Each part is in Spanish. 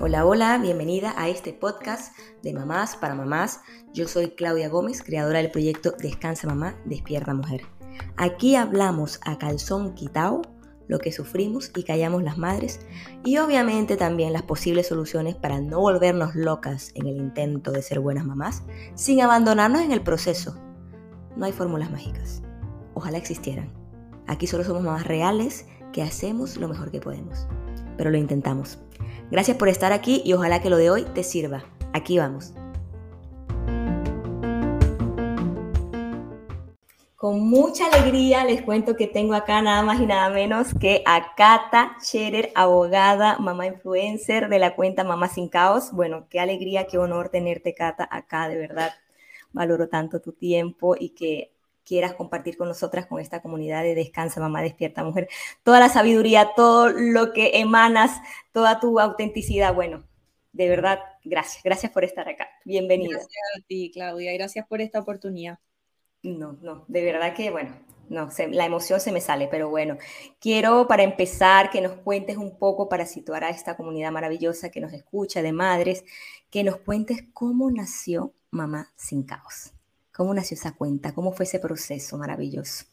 Hola, hola, bienvenida a este podcast de Mamás para Mamás. Yo soy Claudia Gómez, creadora del proyecto Descansa Mamá, Despierta Mujer. Aquí hablamos a calzón quitao lo que sufrimos y callamos las madres y obviamente también las posibles soluciones para no volvernos locas en el intento de ser buenas mamás sin abandonarnos en el proceso. No hay fórmulas mágicas. Ojalá existieran. Aquí solo somos mamás reales que hacemos lo mejor que podemos. Pero lo intentamos. Gracias por estar aquí y ojalá que lo de hoy te sirva. Aquí vamos. Con mucha alegría les cuento que tengo acá nada más y nada menos que a Cata Scherer, abogada, mamá influencer de la cuenta Mamá Sin Caos. Bueno, qué alegría, qué honor tenerte, Cata, acá, de verdad. Valoro tanto tu tiempo y que quieras compartir con nosotras, con esta comunidad de Descansa, Mamá Despierta Mujer, toda la sabiduría, todo lo que emanas, toda tu autenticidad. Bueno, de verdad, gracias, gracias por estar acá. Bienvenida. Gracias a ti, Claudia, gracias por esta oportunidad. No, no, de verdad que, bueno, no, la emoción se me sale, pero bueno, quiero para empezar que nos cuentes un poco para situar a esta comunidad maravillosa que nos escucha de madres, que nos cuentes cómo nació Mamá Sin Caos. ¿Cómo nació esa cuenta? ¿Cómo fue ese proceso maravilloso?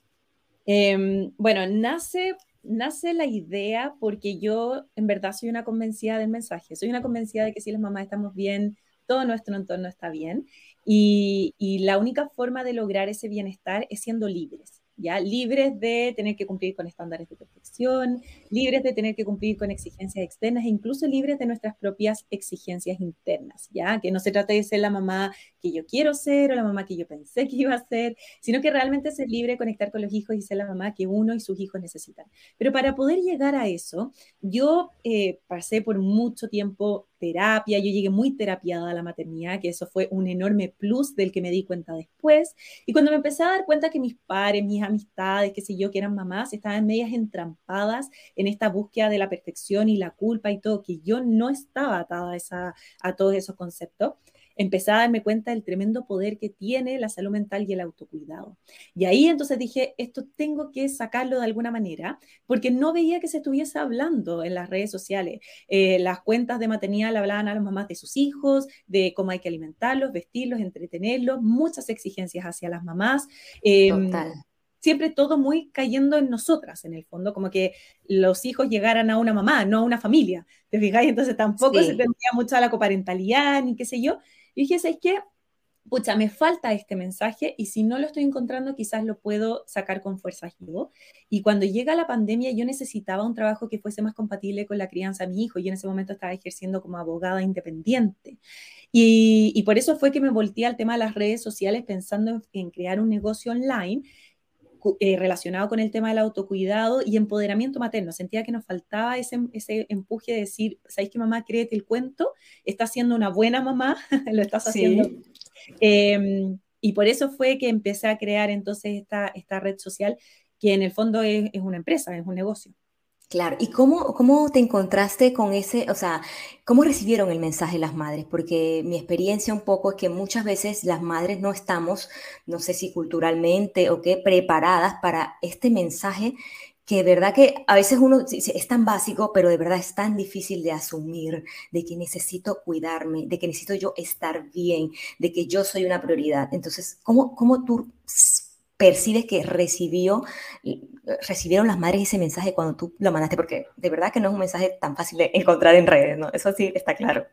Em, bueno, nace, nace la idea porque yo en verdad soy una convencida del mensaje, soy una convencida de que si las mamás estamos bien, todo nuestro entorno está bien y, y la única forma de lograr ese bienestar es siendo libres. ¿Ya? Libres de tener que cumplir con estándares de perfección, libres de tener que cumplir con exigencias externas e incluso libres de nuestras propias exigencias internas, ¿ya? Que no se trata de ser la mamá que yo quiero ser o la mamá que yo pensé que iba a ser, sino que realmente ser libre, conectar con los hijos y ser la mamá que uno y sus hijos necesitan. Pero para poder llegar a eso, yo eh, pasé por mucho tiempo terapia, yo llegué muy terapiada a la maternidad, que eso fue un enorme plus del que me di cuenta después. Y cuando me empecé a dar cuenta que mis padres, mis amistades, qué sé yo, que eran mamás, estaban medias entrampadas en esta búsqueda de la perfección y la culpa y todo, que yo no estaba atada a, esa, a todos esos conceptos, empecé a darme cuenta del tremendo poder que tiene la salud mental y el autocuidado. Y ahí entonces dije, esto tengo que sacarlo de alguna manera, porque no veía que se estuviese hablando en las redes sociales. Eh, las cuentas de maternidad hablaban a las mamás de sus hijos, de cómo hay que alimentarlos, vestirlos, entretenerlos, muchas exigencias hacia las mamás. Em, Total siempre todo muy cayendo en nosotras, en el fondo, como que los hijos llegaran a una mamá, no a una familia, ¿te fijáis? Entonces tampoco se tendría mucho a la coparentalidad, ni qué sé yo. Y dije, ¿sabes qué? Pucha, me falta este mensaje y si no lo estoy encontrando, quizás lo puedo sacar con fuerza yo. Y cuando llega la pandemia, yo necesitaba un trabajo que fuese más compatible con la crianza de mi hijo. Yo en ese momento estaba ejerciendo como abogada independiente. Y, y por eso fue que me volteé al tema de las redes sociales pensando en, en crear un negocio online eh, relacionado con el tema del autocuidado y empoderamiento materno. Sentía que nos faltaba ese, ese empuje de decir, ¿sabéis que mamá cree que el cuento está siendo una buena mamá? Lo estás haciendo. Em, y por eso fue que empecé a crear entonces esta, esta red social, que en el fondo es, es una empresa, es un negocio. Claro, ¿y cómo, cómo te encontraste con ese, o sea, cómo recibieron el mensaje las madres? Porque mi experiencia un poco es que muchas veces las madres no estamos, no sé si culturalmente o qué, preparadas para este mensaje que de verdad que a veces uno es tan básico, pero de verdad es tan difícil de asumir, de que necesito cuidarme, de que necesito yo estar bien, de que yo soy una prioridad. Entonces, ¿cómo, cómo tú percibes que recibió, recibieron las madres ese mensaje cuando tú lo mandaste? Porque de verdad que no es un mensaje tan fácil de encontrar en redes, ¿no? Eso sí está claro.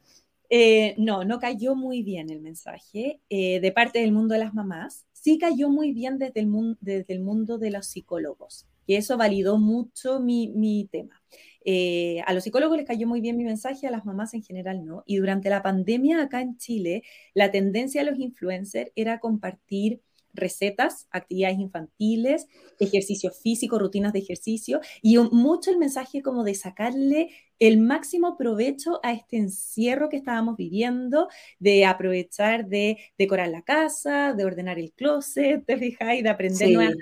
Eh, no, no cayó muy bien el mensaje eh, de parte del mundo de las mamás. Sí cayó muy bien desde el, mundo, desde el mundo de los psicólogos, que eso validó mucho mi, mi tema. Eh, a los psicólogos les cayó muy bien mi mensaje, a las mamás en general no. Y durante la pandemia acá en Chile, la tendencia de los influencers era compartir recetas, actividades infantiles, ejercicio físico, rutinas de ejercicio y mucho el mensaje como de sacarle el máximo provecho a este encierro que estábamos viviendo, de aprovechar de decorar la casa, de ordenar el closet, te fijáis, de aprender nuevas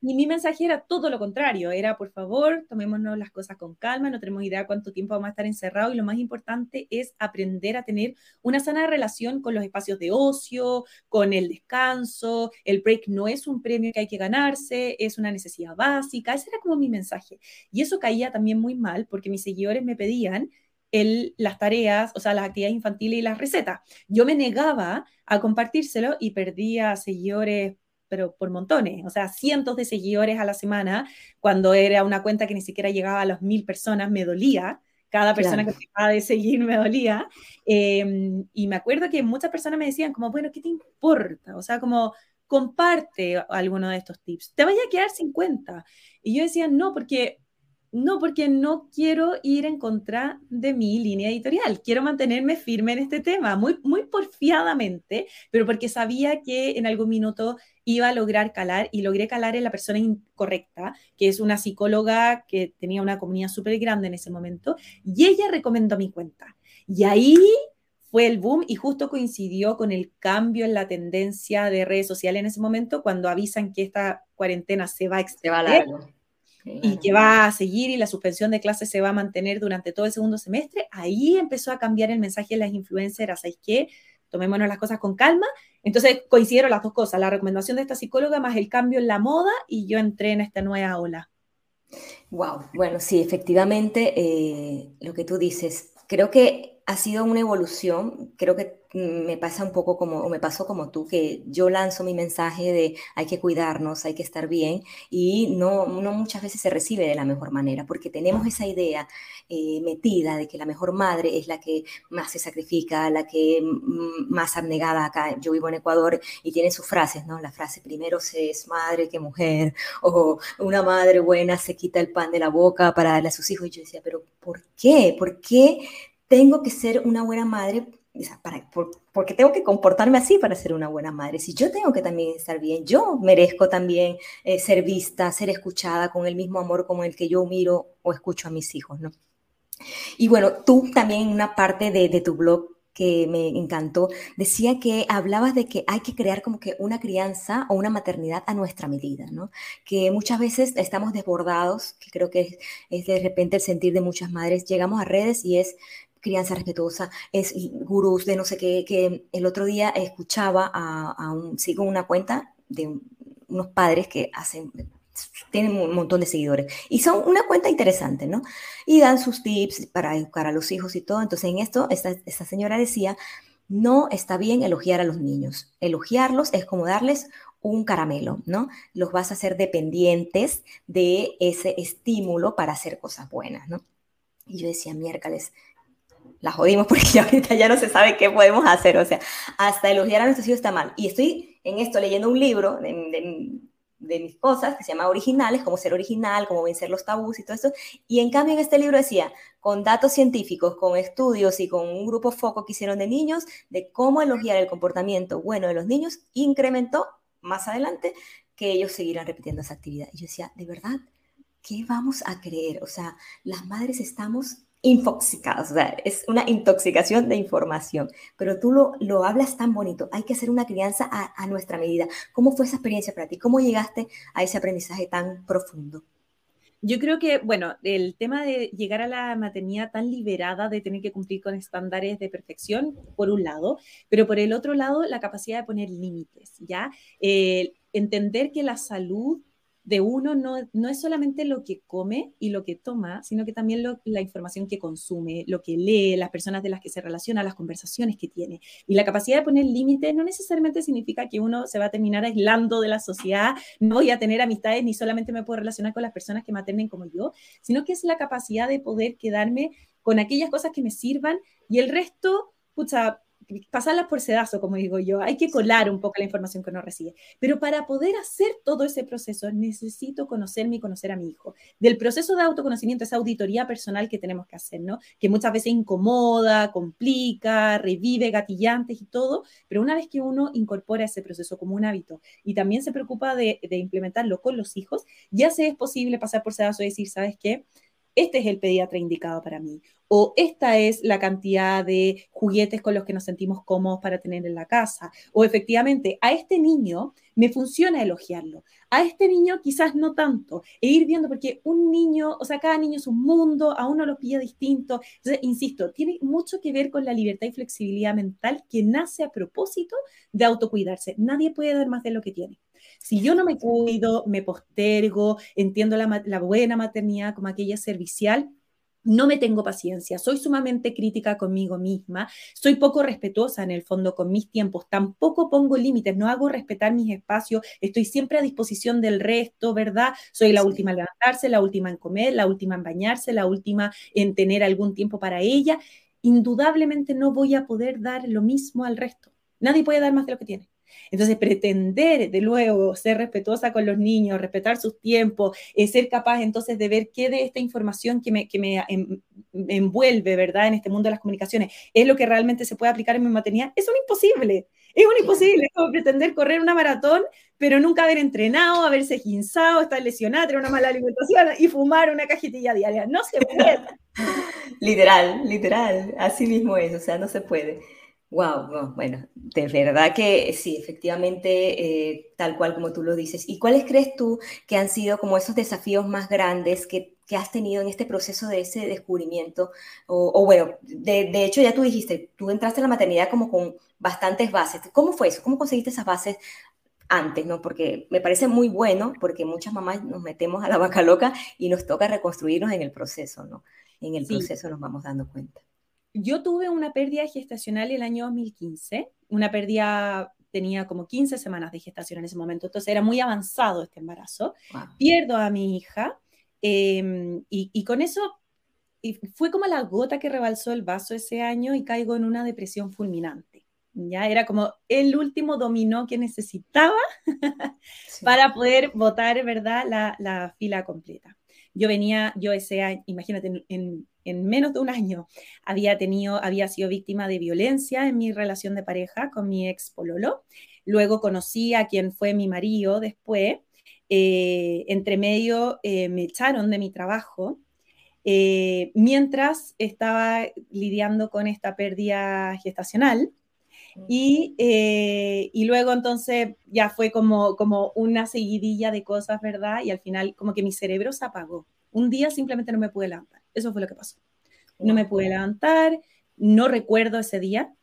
Y mi mensaje era todo lo contrario, era por favor, tomémonos las cosas con calma, no tenemos idea cuánto tiempo vamos a estar encerrados y lo más importante es aprender a tener una sana relación con los espacios de ocio, con el descanso, el break no es un premio que hay que ganarse, es una necesidad básica, ese era como mi mensaje. Y eso caía también muy mal porque mis seguidores me pedían el, las tareas, o sea, las actividades infantiles y las recetas. Yo me negaba a compartírselo y perdía seguidores pero por montones, o sea, cientos de seguidores a la semana, cuando era una cuenta que ni siquiera llegaba a las mil personas, me dolía, cada persona que dejaba de seguir me dolía, em, y me acuerdo que muchas personas me decían como, bueno, ¿qué te importa? O sea, como, comparte alguno de estos tips, te vaya a quedar 50. Y yo decía, no, porque no, porque no quiero ir en contra de mi línea editorial. Quiero mantenerme firme en este tema, muy, muy porfiadamente, pero porque sabía que en algún minuto iba a lograr calar y logré calar en la persona incorrecta, que es una psicóloga que tenía una comunidad súper grande en ese momento, y ella recomendó mi cuenta. Y ahí fue el boom y justo coincidió con el cambio en la tendencia de redes sociales en ese momento, cuando avisan que esta cuarentena se va a extender y que va a seguir y la suspensión de clases se va a mantener durante todo el segundo semestre, ahí empezó a cambiar el mensaje de las influencers, ¿sabéis qué? Tomémonos las cosas con calma. Entonces coincidieron las dos cosas, la recomendación de esta psicóloga más el cambio en la moda y yo entré en esta nueva ola. Wow, bueno, sí, efectivamente, eh, lo que tú dices, creo que ha sido una evolución, creo que me pasa un poco como, me pasó como tú, que yo lanzo mi mensaje de hay que cuidarnos, hay que estar bien, y no, no muchas veces se recibe de la mejor manera, porque tenemos esa idea eh, metida de que la mejor madre es la que más se sacrifica, la que más abnegada acá. Yo vivo en Ecuador y tiene sus frases, ¿no? La frase primero se es madre que mujer, o una madre buena se quita el pan de la boca para darle a sus hijos. Y yo decía, pero ¿por qué? ¿Por qué tengo que ser una buena madre para, porque tengo que comportarme así para ser una buena madre. Si yo tengo que también estar bien, yo merezco también eh, ser vista, ser escuchada con el mismo amor como el que yo miro o escucho a mis hijos, ¿no? Y bueno, tú también en una parte de, tu blog que me encantó, decía que hablabas de que hay que crear como que una crianza o una maternidad a nuestra medida, ¿no? Que muchas veces estamos desbordados, que creo que es de repente el sentir de muchas madres, llegamos a redes y es crianza respetuosa, es gurús de no sé qué, que el otro día escuchaba a, un, sigo una cuenta de unos padres que hacen, tienen un montón de seguidores y son una cuenta interesante, ¿no? Y dan sus tips para educar a los hijos y todo. Entonces en esto, esta, esta señora decía, no está bien elogiar a los niños. Elogiarlos es como darles un caramelo, ¿no? Los vas a hacer dependientes de ese estímulo para hacer cosas buenas, ¿no? Y yo decía, miércoles, la jodimos porque ahorita ya no se sabe qué podemos hacer. O sea, hasta elogiar a nuestros hijos está mal. Y estoy en esto leyendo un libro de, mis cosas que se llama Originales, cómo ser original, cómo vencer los tabús y todo eso. Y en cambio en este libro decía, con datos científicos, con estudios y con un grupo foco que hicieron de niños, de cómo elogiar el comportamiento bueno de los niños, incrementó más adelante que ellos siguieran repitiendo esa actividad. Y yo decía, de verdad, ¿qué vamos a creer? O sea, las madres estamos infoxicados, o sea, es una intoxicación de información, pero tú lo, lo hablas tan bonito, hay que hacer una crianza a, a, nuestra medida. ¿Cómo fue esa experiencia para ti? ¿Cómo llegaste a ese aprendizaje tan profundo? Yo creo que, bueno, el tema de llegar a la maternidad tan liberada de tener que cumplir con estándares de perfección, por un lado, pero por el otro lado, la capacidad de poner límites, ¿ya? Eh, entender que la salud de uno no, no es solamente lo que come y lo que toma, sino que también la información que consume, lo que lee, las personas de las que se relaciona, las conversaciones que tiene. Y la capacidad de poner límites no necesariamente significa que uno se va a terminar aislando de la sociedad, no voy a tener amistades ni solamente me puedo relacionar con las personas que maternen como yo, sino que es la capacidad de poder quedarme con aquellas cosas que me sirvan y el resto, pucha, pasarlas por sedazo, como digo yo, hay que colar un poco la información que uno recibe. Pero para poder hacer todo ese proceso, necesito conocerme y conocer a mi hijo. Del proceso de autoconocimiento, esa auditoría personal que tenemos que hacer, ¿no? Que muchas veces incomoda, complica, revive gatillantes y todo, pero una vez que uno incorpora ese proceso como un hábito y también se preocupa de, de implementarlo con los hijos, ya se es posible pasar por sedazo y decir, ¿sabes qué? Este es el pediatra indicado para mí, o esta es la cantidad de juguetes con los que nos sentimos cómodos para tener en la casa, o efectivamente a este niño me funciona elogiarlo, a este niño quizás no tanto, e ir viendo, porque un niño, o sea, cada niño es un mundo, a uno lo pilla distinto, entonces, insisto, tiene mucho que ver con la libertad y flexibilidad mental que nace a propósito de autocuidarse, nadie puede dar más de lo que tiene. Si yo no me cuido, me postergo, entiendo la, la buena maternidad como aquella servicial, no me tengo paciencia, soy sumamente crítica conmigo misma, soy poco respetuosa en el fondo con mis tiempos, tampoco pongo límites, no hago respetar mis espacios, estoy siempre a disposición del resto, ¿verdad? Soy la última en levantarse, la última en comer, la última en bañarse, la última en tener algún tiempo para ella. Indudablemente no voy a poder dar lo mismo al resto. Nadie puede dar más de lo que tiene. Entonces, pretender de luego ser respetuosa con los niños, respetar sus tiempos, eh, ser capaz entonces de ver qué de esta información que me, que me, envuelve, ¿verdad? En este mundo de las comunicaciones, es lo que realmente se puede aplicar en mi maternidad, es un imposible. Es un imposible, es como pretender correr una maratón, pero nunca haber entrenado, haberse ginzado, estar lesionada, tener una mala alimentación y fumar una cajetilla diaria. No se puede. literal, literal, así mismo es, o sea, no se puede. Wow, bueno, de verdad que sí, efectivamente, eh, tal cual como tú lo dices. ¿Y cuáles crees tú que han sido como esos desafíos más grandes que, has tenido en este proceso de ese descubrimiento? O, bueno, de, de, hecho ya tú dijiste, tú entraste a la maternidad como con bastantes bases. ¿Cómo fue eso? ¿Cómo conseguiste esas bases antes, no? Porque me parece muy bueno, porque muchas mamás nos metemos a la vaca loca y nos toca reconstruirnos en el proceso, ¿no? En el proceso nos vamos dando cuenta yo tuve una pérdida gestacional el año 2015, una pérdida tenía como 15 semanas de gestación en ese momento, entonces era muy avanzado este embarazo. Pierdo a mi hija em, y, con eso y fue como la gota que rebalsó el vaso ese año y caigo en una depresión fulminante. Ya era como el último dominó que necesitaba para poder votar, ¿verdad?, la, la, fila completa. Yo venía, yo ese año, imagínate, en, en menos de un año había tenido, había sido víctima de violencia en mi relación de pareja con mi ex pololo. Luego conocí a quien fue mi marido después. Eh, entre medio eh, me echaron de mi trabajo eh, mientras estaba lidiando con esta pérdida gestacional. Y, y, luego entonces ya fue como, como una seguidilla de cosas, ¿verdad? Y al final como que mi cerebro se apagó. Un día simplemente no me pude levantar. Eso fue lo que pasó. No me pude levantar, no recuerdo ese día.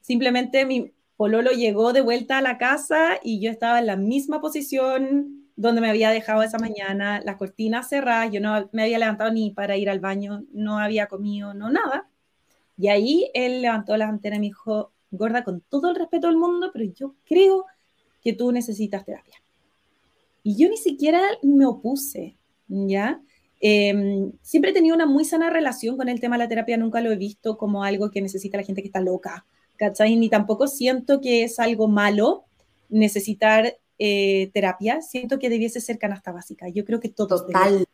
Simplemente mi pololo llegó de vuelta a la casa y yo estaba en la misma posición donde me había dejado esa mañana, las cortinas cerradas, yo no me había levantado ni para ir al baño, no había comido, no nada. Y ahí él levantó la antena y me dijo, gorda, con todo el respeto del mundo, pero yo creo que tú necesitas terapia. Y yo ni siquiera me opuse, ¿ya? Em, siempre he tenido una muy sana relación con el tema de la terapia, nunca lo he visto como algo que necesita la gente que está loca, ¿cachai? Ni tampoco siento que es algo malo necesitar eh, terapia, siento que debiese ser canasta básica. Yo creo que todos. Total.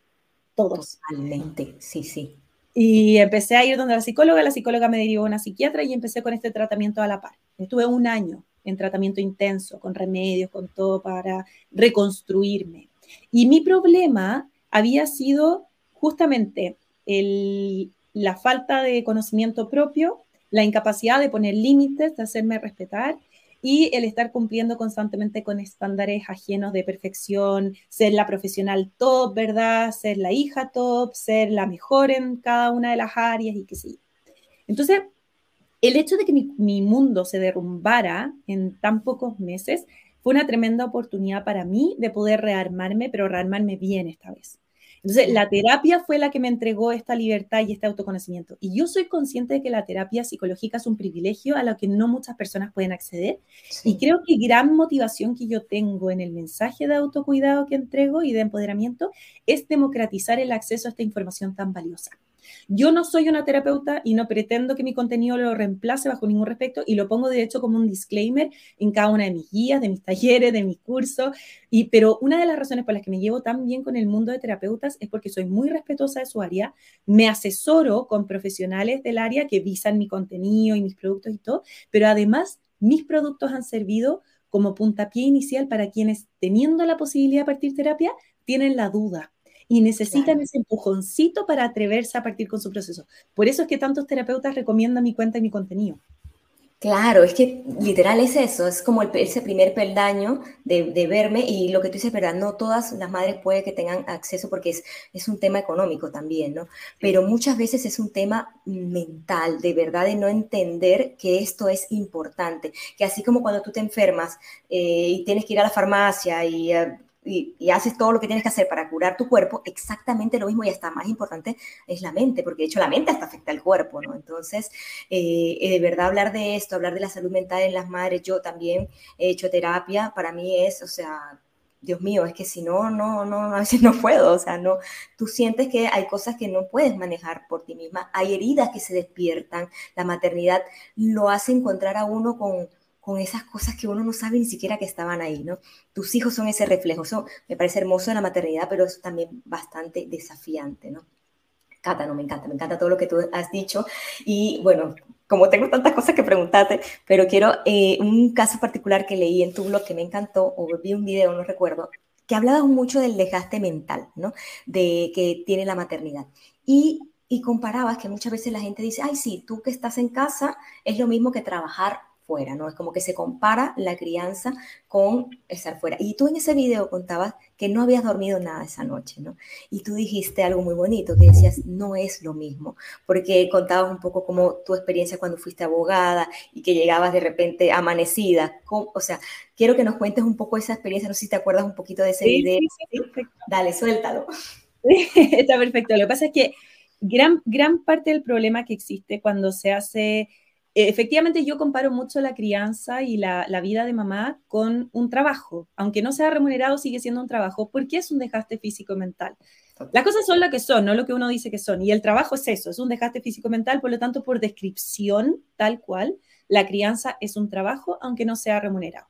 todos. Totalmente, sí, sí. Y empecé a ir donde la psicóloga, la psicóloga me derivó a una psiquiatra y empecé con este tratamiento a la par. Estuve un año en tratamiento intenso, con remedios, con todo para reconstruirme. Y mi problema había sido justamente la falta de conocimiento propio, la incapacidad de poner límites, de hacerme respetar y el estar cumpliendo constantemente con estándares ajenos de perfección, ser la profesional top, ¿verdad? Ser la hija top, ser la mejor en cada una de las áreas y qué sé yo. Entonces, el hecho de que mi, mi mundo se derrumbara en tan pocos meses fue una tremenda oportunidad para mí de poder rearmarme, pero rearmarme bien esta vez. Entonces, la terapia fue la que me entregó esta libertad y este autoconocimiento. Y yo soy consciente de que la terapia psicológica es un privilegio a lo que no muchas personas pueden acceder. Y creo que gran motivación que yo tengo en el mensaje de autocuidado que entrego y de empoderamiento es democratizar el acceso a esta información tan valiosa. Yo no soy una terapeuta y no pretendo que mi contenido lo reemplace bajo ningún respecto y lo pongo de hecho como un disclaimer en cada una de mis guías, de mis talleres, de mis cursos. Y, pero una de las razones por las que me llevo tan bien con el mundo de terapeutas es porque soy muy respetuosa de su área, me asesoro con profesionales del área que visan mi contenido y mis productos y todo, pero además mis productos han servido como puntapié inicial para quienes, teniendo la posibilidad de partir terapia, tienen la duda y necesitan ese empujoncito para atreverse a partir con su proceso. Por eso es que tantos terapeutas recomiendan mi cuenta y mi contenido. Claro, es que literal es eso, es como ese primer peldaño de, verme y lo que tú dices, ¿verdad? No todas las madres pueden que tengan acceso porque es, es un tema económico también, ¿no? Pero muchas veces es un tema mental, de verdad, de no entender que esto es importante, que así como cuando tú te enfermas eh, y tienes que ir a la farmacia y... Eh, y, haces todo lo que tienes que hacer para curar tu cuerpo, exactamente lo mismo y hasta más importante es la mente, porque de hecho la mente hasta afecta al cuerpo, ¿no? Entonces, eh, de verdad hablar de esto, hablar de la salud mental en las madres, yo también he hecho terapia, para mí es, o sea, Dios mío, es que si no, no, no, a veces no puedo, o sea, no, tú sientes que hay cosas que no puedes manejar por ti misma, hay heridas que se despiertan, la maternidad lo hace encontrar a uno con con esas cosas que uno no sabe ni siquiera que estaban ahí, ¿no? Tus hijos son ese reflejo, eso me parece hermoso en la maternidad, pero es también bastante desafiante, ¿no? Cata, no, me encanta, me encanta todo lo que tú has dicho. Y bueno, como tengo tantas cosas que preguntarte, pero quiero eh, un caso particular que leí en tu blog que me encantó, o vi un video, no recuerdo, que hablabas mucho del desgaste mental, ¿no? De que tiene la maternidad. Y, y comparabas que muchas veces la gente dice, ay, sí, tú que estás en casa es lo mismo que trabajar fuera, ¿no? Es como que se compara la crianza con estar fuera. Y tú en ese video contabas que no habías dormido nada esa noche, ¿no? Y tú dijiste algo muy bonito, que decías, no es lo mismo, porque contabas un poco como tu experiencia cuando fuiste abogada y que llegabas de repente amanecida. o sea, quiero que nos cuentes un poco esa experiencia, no sé si te acuerdas un poquito de ese video. Sí, Dale, suéltalo. Está perfecto. Lo que pasa es que gran, gran parte del problema que existe cuando se hace efectivamente yo comparo mucho la crianza y la, vida de mamá con un trabajo. Aunque no sea remunerado, sigue siendo un trabajo porque es un desgaste físico-mental. Las cosas son lo que son, no lo que uno dice que son. Y el trabajo es eso, es un desgaste físico-mental, por lo tanto, por descripción tal cual, la crianza es un trabajo, aunque no sea remunerado.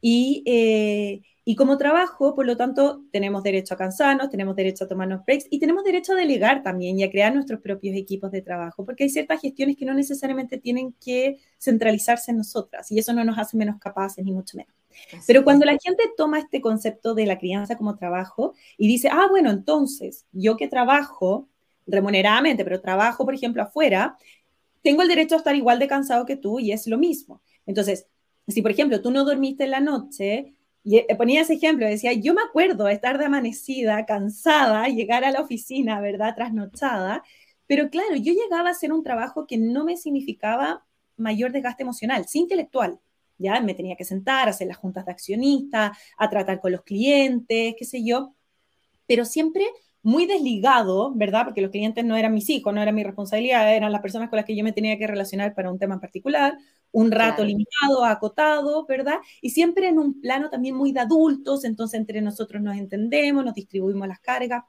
Y, eh, y como trabajo, por lo tanto, tenemos derecho a cansarnos, tenemos derecho a tomarnos breaks y tenemos derecho a delegar también y a crear nuestros propios equipos de trabajo, porque hay ciertas gestiones que no necesariamente tienen que centralizarse en nosotras y eso no nos hace menos capaces ni mucho menos. Pero cuando la gente toma este concepto de la crianza como trabajo y dice, ah, bueno, entonces yo que trabajo remuneradamente, pero trabajo, por ejemplo, afuera, tengo el derecho a estar igual de cansado que tú y es lo mismo. Entonces, si por ejemplo tú no dormiste en la noche, y eh, ponía ese ejemplo, decía, yo me acuerdo estar de amanecida, cansada, llegar a la oficina, ¿verdad? Trasnochada, pero claro, yo llegaba a hacer un trabajo que no me significaba mayor desgaste emocional, sí intelectual. Ya me tenía que sentar, hacer las juntas de accionistas, a tratar con los clientes, qué sé yo, pero siempre muy desligado, ¿verdad? Porque los clientes no eran mis hijos, no era mi responsabilidad, eran las personas con las que yo me tenía que relacionar para un tema en particular, un rato limitado, acotado, ¿verdad? Y siempre en un plano también muy de adultos, entonces entre nosotros nos entendemos, nos distribuimos las cargas.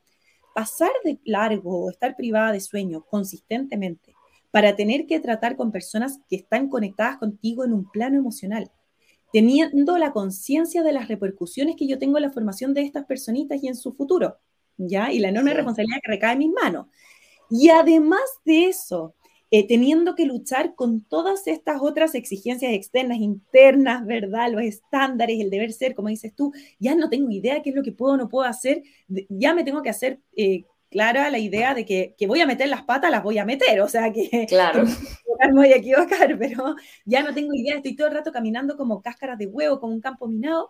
Pasar de largo o estar privada de sueño consistentemente para tener que tratar con personas que están conectadas contigo en un plano emocional, teniendo la conciencia de las repercusiones que yo tengo en la formación de estas personitas y en su futuro ¿ya? Y la enorme responsabilidad que recae en mis manos. Y además de eso, eh, teniendo que luchar con todas estas otras exigencias externas, internas, ¿verdad? Los estándares, el deber ser, como dices tú, ya no tengo idea qué es lo que puedo o no puedo hacer, ya me tengo que hacer eh, clara la idea de que, que, voy a meter las patas, las voy a meter, o sea que, claro. me voy a equivocar, pero ya no tengo idea, estoy todo el rato caminando como cáscaras de huevo, como un campo minado.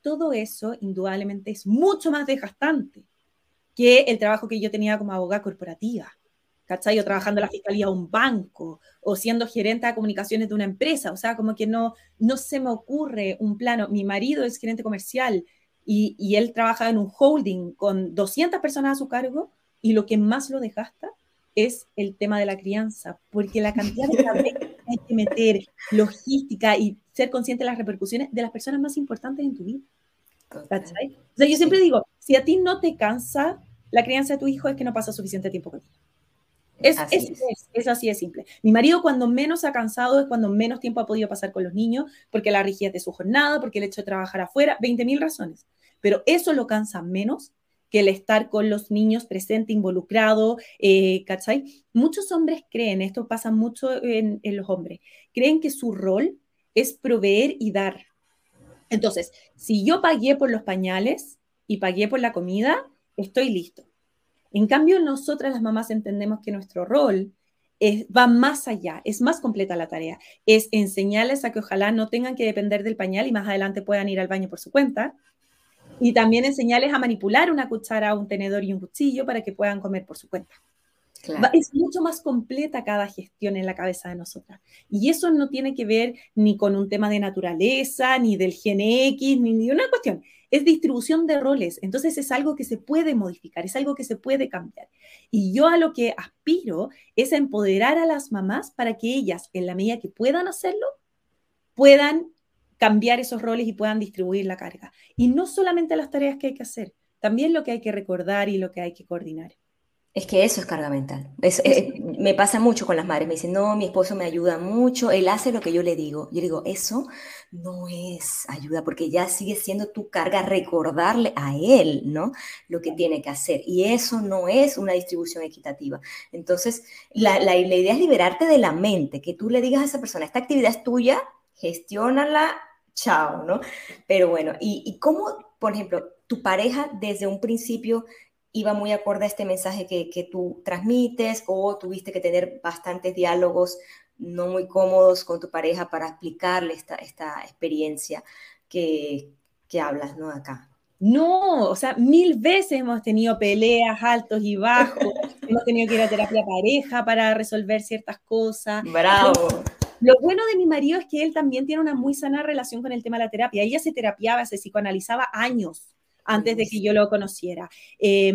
Todo eso indudablemente es mucho más desgastante que el trabajo que yo tenía como abogada corporativa. ¿Cachai? O trabajando en la fiscalía de un banco, o siendo gerente de comunicaciones de una empresa. O sea, como que no, no se me ocurre un plano. Mi marido es gerente comercial y, y él trabaja en un holding con 200 personas a su cargo y lo que más lo desgasta es el tema de la crianza, porque la cantidad de que hay que meter, logística y ser consciente de las repercusiones de las personas más importantes en tu vida. O sea, yo siempre digo, si a ti no te cansa la crianza de tu hijo es que no pasa suficiente tiempo con él. Es así, es. así de simple. Mi marido cuando menos ha cansado es cuando menos tiempo ha podido pasar con los niños, porque la rigidez de su jornada, porque el hecho de trabajar afuera, 20.000 razones. Pero eso lo cansa menos que el estar con los niños presente, involucrado, eh, ¿cachai? Muchos hombres creen, esto pasa mucho en, en los hombres, creen que su rol es proveer y dar. Entonces, si yo pagué por los pañales y pagué por la comida, estoy listo. En cambio, nosotras las mamás entendemos que nuestro rol es, va más allá, es más completa la tarea. Es enseñarles a que ojalá no tengan que depender del pañal y más adelante puedan ir al baño por su cuenta. Y también enseñarles a manipular una cuchara, un tenedor y un cuchillo para que puedan comer por su cuenta. Es mucho más completa cada gestión en la cabeza de nosotras. Y eso no tiene que ver ni con un tema de naturaleza, ni del gen X, ni, ni una cuestión. Es distribución de roles. Entonces es algo que se puede modificar, es algo que se puede cambiar. Y yo a lo que aspiro es empoderar a las mamás para que ellas, en la medida que puedan hacerlo, puedan cambiar esos roles y puedan distribuir la carga. Y no solamente las tareas que hay que hacer, también lo que hay que recordar y lo que hay que coordinar. Es que eso es carga mental. Eh, me pasa mucho con las madres. Me dicen, no, mi esposo me ayuda mucho, él hace lo que yo le digo. Yo digo, eso no es ayuda, porque ya sigue siendo tu carga recordarle a él, ¿no? Lo que tiene que hacer. Y eso no es una distribución equitativa. Entonces, la, la, la idea es liberarte de la mente, que tú le digas a esa persona, esta actividad es tuya, gestiónala, chao, ¿no? Pero bueno, ¿y, y cómo, por ejemplo, tu pareja desde un principio iba muy acorde a este mensaje que, que, tú transmites o tuviste que tener bastantes diálogos no muy cómodos con tu pareja para explicarle esta, esta experiencia que, que hablas, ¿no? Acá. No, o sea, mil veces hemos tenido peleas altos y bajos, hemos tenido que ir a terapia pareja para resolver ciertas cosas. Bravo. Lo bueno de mi marido es que él también tiene una muy sana relación con el tema de la terapia. Ella se terapiaba, se psicoanalizaba años antes de que yo lo conociera. Eh,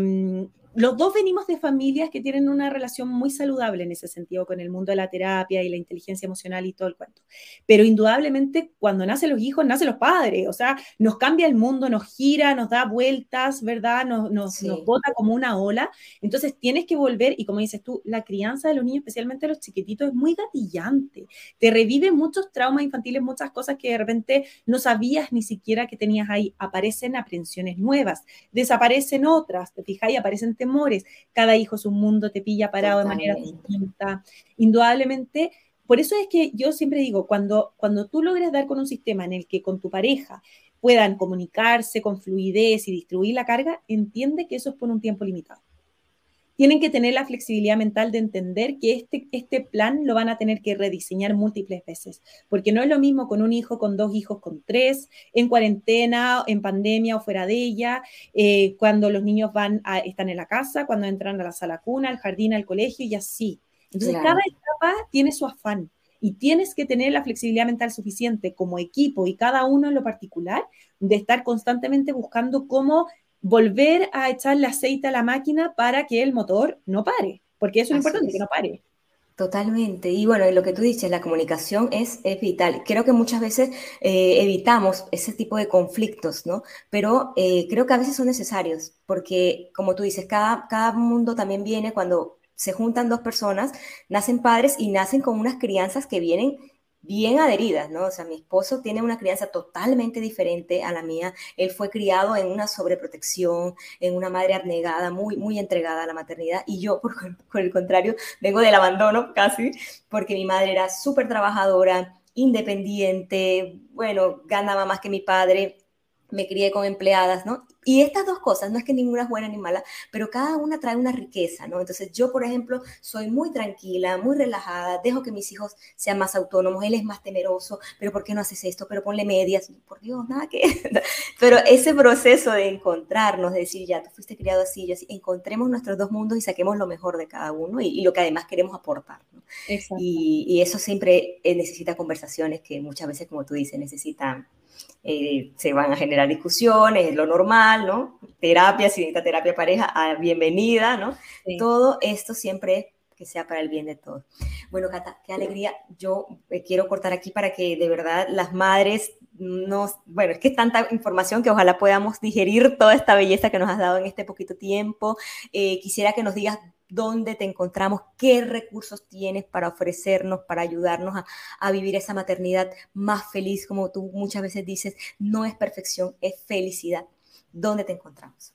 los dos venimos de familias que tienen una relación muy saludable en ese sentido con el mundo de la terapia y la inteligencia emocional y todo el cuento. Pero indudablemente cuando nacen los hijos, nacen los padres, o sea, nos cambia el mundo, nos gira, nos da vueltas, ¿verdad? Nos, nos, nos bota como una ola. Entonces tienes que volver y como dices tú, la crianza de los niños, especialmente los chiquititos, es muy gatillante. Te revive muchos traumas infantiles, muchas cosas que de repente no sabías ni siquiera que tenías ahí. Aparecen aprensiones nuevas, desaparecen otras, te fijas, y aparecen temores. Cada hijo es un mundo, te pilla parado de manera distinta. Indudablemente, por eso es que yo siempre digo, cuando, cuando tú logres dar con un sistema en el que con tu pareja puedan comunicarse con fluidez y distribuir la carga, entiende que eso es por un tiempo limitado tienen que tener la flexibilidad mental de entender que este, este plan lo van a tener que rediseñar múltiples veces, porque no es lo mismo con un hijo, con dos hijos, con tres, en cuarentena, en pandemia o fuera de ella, eh, cuando los niños van a, están en la casa, cuando entran a la sala cuna, al jardín, al colegio y así. Entonces, cada etapa tiene su afán y tienes que tener la flexibilidad mental suficiente como equipo y cada uno en lo particular de estar constantemente buscando cómo volver a echarle aceite a la máquina para que el motor no pare, porque eso es importante, que no pare. Totalmente. Y bueno, lo que tú dices, la comunicación es, vital. Creo que muchas veces eh, evitamos ese tipo de conflictos, ¿no? Pero eh, creo que a veces son necesarios, porque como tú dices, cada, cada mundo también viene cuando se juntan dos personas, nacen padres y nacen con unas crianzas que vienen bien adheridas, ¿no? O sea, mi esposo tiene una crianza totalmente diferente a la mía. Él fue criado en una sobreprotección, en una madre abnegada, muy, muy entregada a la maternidad. Y yo, por, el contrario, vengo del abandono casi, porque mi madre era súper trabajadora, independiente, bueno, ganaba más que mi padre, me crié con empleadas, ¿no? Y estas dos cosas, no es que ninguna es buena ni mala, pero cada una trae una riqueza, ¿no? Entonces yo, por ejemplo, soy muy tranquila, muy relajada, dejo que mis hijos sean más autónomos, él es más temeroso, pero ¿por qué no haces esto? Pero ponle medias, por Dios, nada que... pero ese proceso de encontrarnos, de decir, ya, tú fuiste criado así, yo así, encontremos nuestros dos mundos y saquemos lo mejor de cada uno y, lo que además queremos aportar, ¿no? Y, y, eso siempre eh, necesita conversaciones que muchas veces, como tú dices, necesitan eh, se van a generar discusiones, es lo normal, ¿no? Terapia, si necesita terapia pareja, ah, bienvenida, ¿no? Todo esto siempre que sea para el bien de todos. Bueno, Cata, qué alegría. Yo eh, quiero cortar aquí para que de verdad las madres nos, bueno, es que es tanta información que ojalá podamos digerir toda esta belleza que nos has dado en este poquito tiempo. Eh, quisiera que nos digas dónde te encontramos, qué recursos tienes para ofrecernos, para ayudarnos a, vivir esa maternidad más feliz, como tú muchas veces dices, no es perfección, es felicidad. ¿Dónde te encontramos?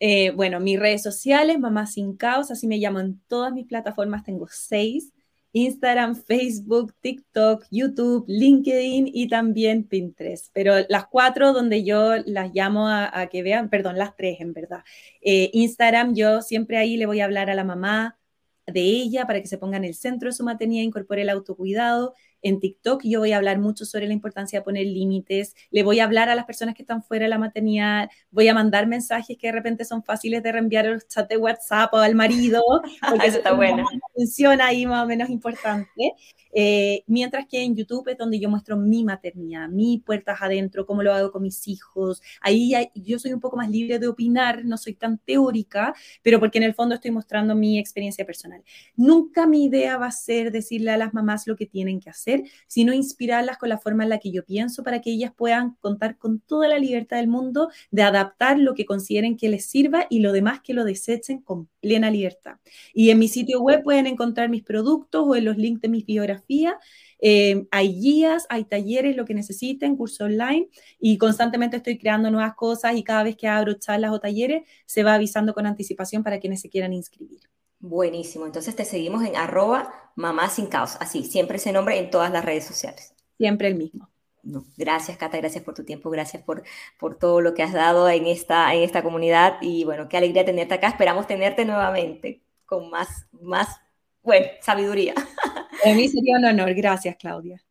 Eh, bueno, mis redes sociales, Mamá Sin Caos, así me llamo en todas mis plataformas, tengo seis. Instagram, Facebook, TikTok, YouTube, LinkedIn y también Pinterest. Pero las cuatro donde yo las llamo a, que vean, perdón, las tres en verdad. Eh, Instagram, yo siempre ahí le voy a hablar a la mamá de ella para que se ponga en el centro de su maternidad, incorpore el autocuidado en TikTok yo voy a hablar mucho sobre la importancia de poner límites, le voy a hablar a las personas que están fuera de la maternidad, voy a mandar mensajes que de repente son fáciles de reenviar al chat de WhatsApp o al marido, porque eso está bueno. Funciona ahí más o menos importante. Eh, mientras que en YouTube es donde yo muestro mi maternidad, mis puertas adentro, cómo lo hago con mis hijos. Ahí yo soy un poco más libre de opinar, no soy tan teórica, pero porque en el fondo estoy mostrando mi experiencia personal. Nunca mi idea va a ser decirle a las mamás lo que tienen que sino inspirarlas con la forma en la que yo pienso para que ellas puedan contar con toda la libertad del mundo de adaptar lo que consideren que les sirva y lo demás que lo desechen con plena libertad. Y en mi sitio web pueden encontrar mis productos o en los links de mis biografías eh, hay guías, hay talleres, lo que necesiten, curso online y constantemente estoy creando nuevas cosas y cada vez que abro charlas o talleres se va avisando con anticipación para quienes se quieran inscribir. Buenísimo, entonces te seguimos en arroba mamá sin caos, así, siempre ese nombre en todas las redes sociales. Siempre el mismo. No, gracias, Cata, gracias por tu tiempo, gracias por, por todo lo que has dado en esta, en esta comunidad y bueno, qué alegría tenerte acá. Esperamos tenerte nuevamente con más, más bueno, sabiduría. A mí sería un honor. Gracias, Claudia.